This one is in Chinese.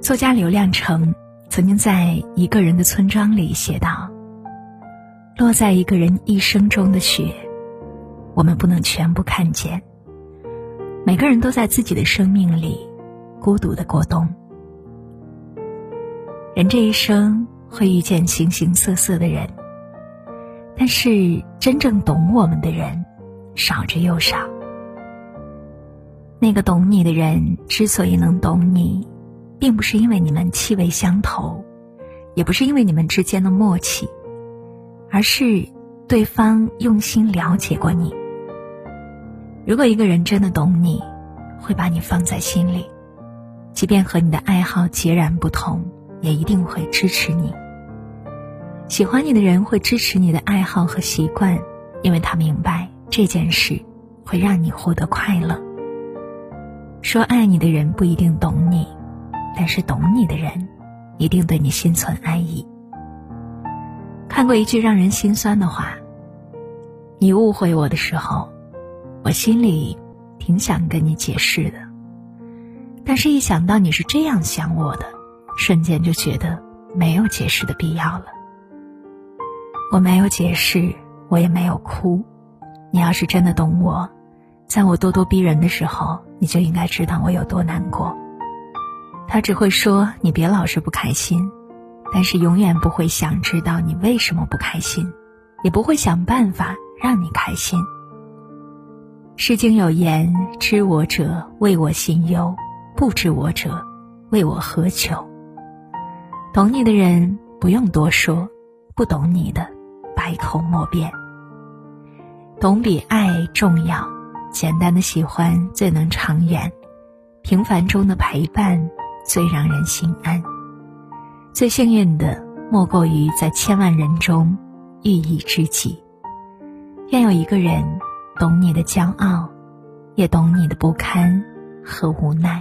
作家刘亮程曾经在《一个人的村庄》里写道：“落在一个人一生中的雪，我们不能全部看见。每个人都在自己的生命里孤独的过冬。人这一生会遇见形形色色的人，但是真正懂我们的人少之又少。那个懂你的人之所以能懂你。”并不是因为你们气味相投，也不是因为你们之间的默契，而是对方用心了解过你。如果一个人真的懂你，会把你放在心里，即便和你的爱好截然不同，也一定会支持你。喜欢你的人会支持你的爱好和习惯，因为他明白这件事会让你获得快乐。说爱你的人不一定懂你。但是懂你的人，一定对你心存爱意。看过一句让人心酸的话：“你误会我的时候，我心里挺想跟你解释的，但是一想到你是这样想我的，瞬间就觉得没有解释的必要了。我没有解释，我也没有哭。你要是真的懂我，在我咄咄逼人的时候，你就应该知道我有多难过。”他只会说你别老是不开心，但是永远不会想知道你为什么不开心，也不会想办法让你开心。诗经有言：“知我者，谓我心忧；不知我者，谓我何求。”懂你的人不用多说，不懂你的，百口莫辩。懂比爱重要，简单的喜欢最能长远，平凡中的陪伴。最让人心安。最幸运的，莫过于在千万人中遇一知己。愿有一个人懂你的骄傲，也懂你的不堪和无奈。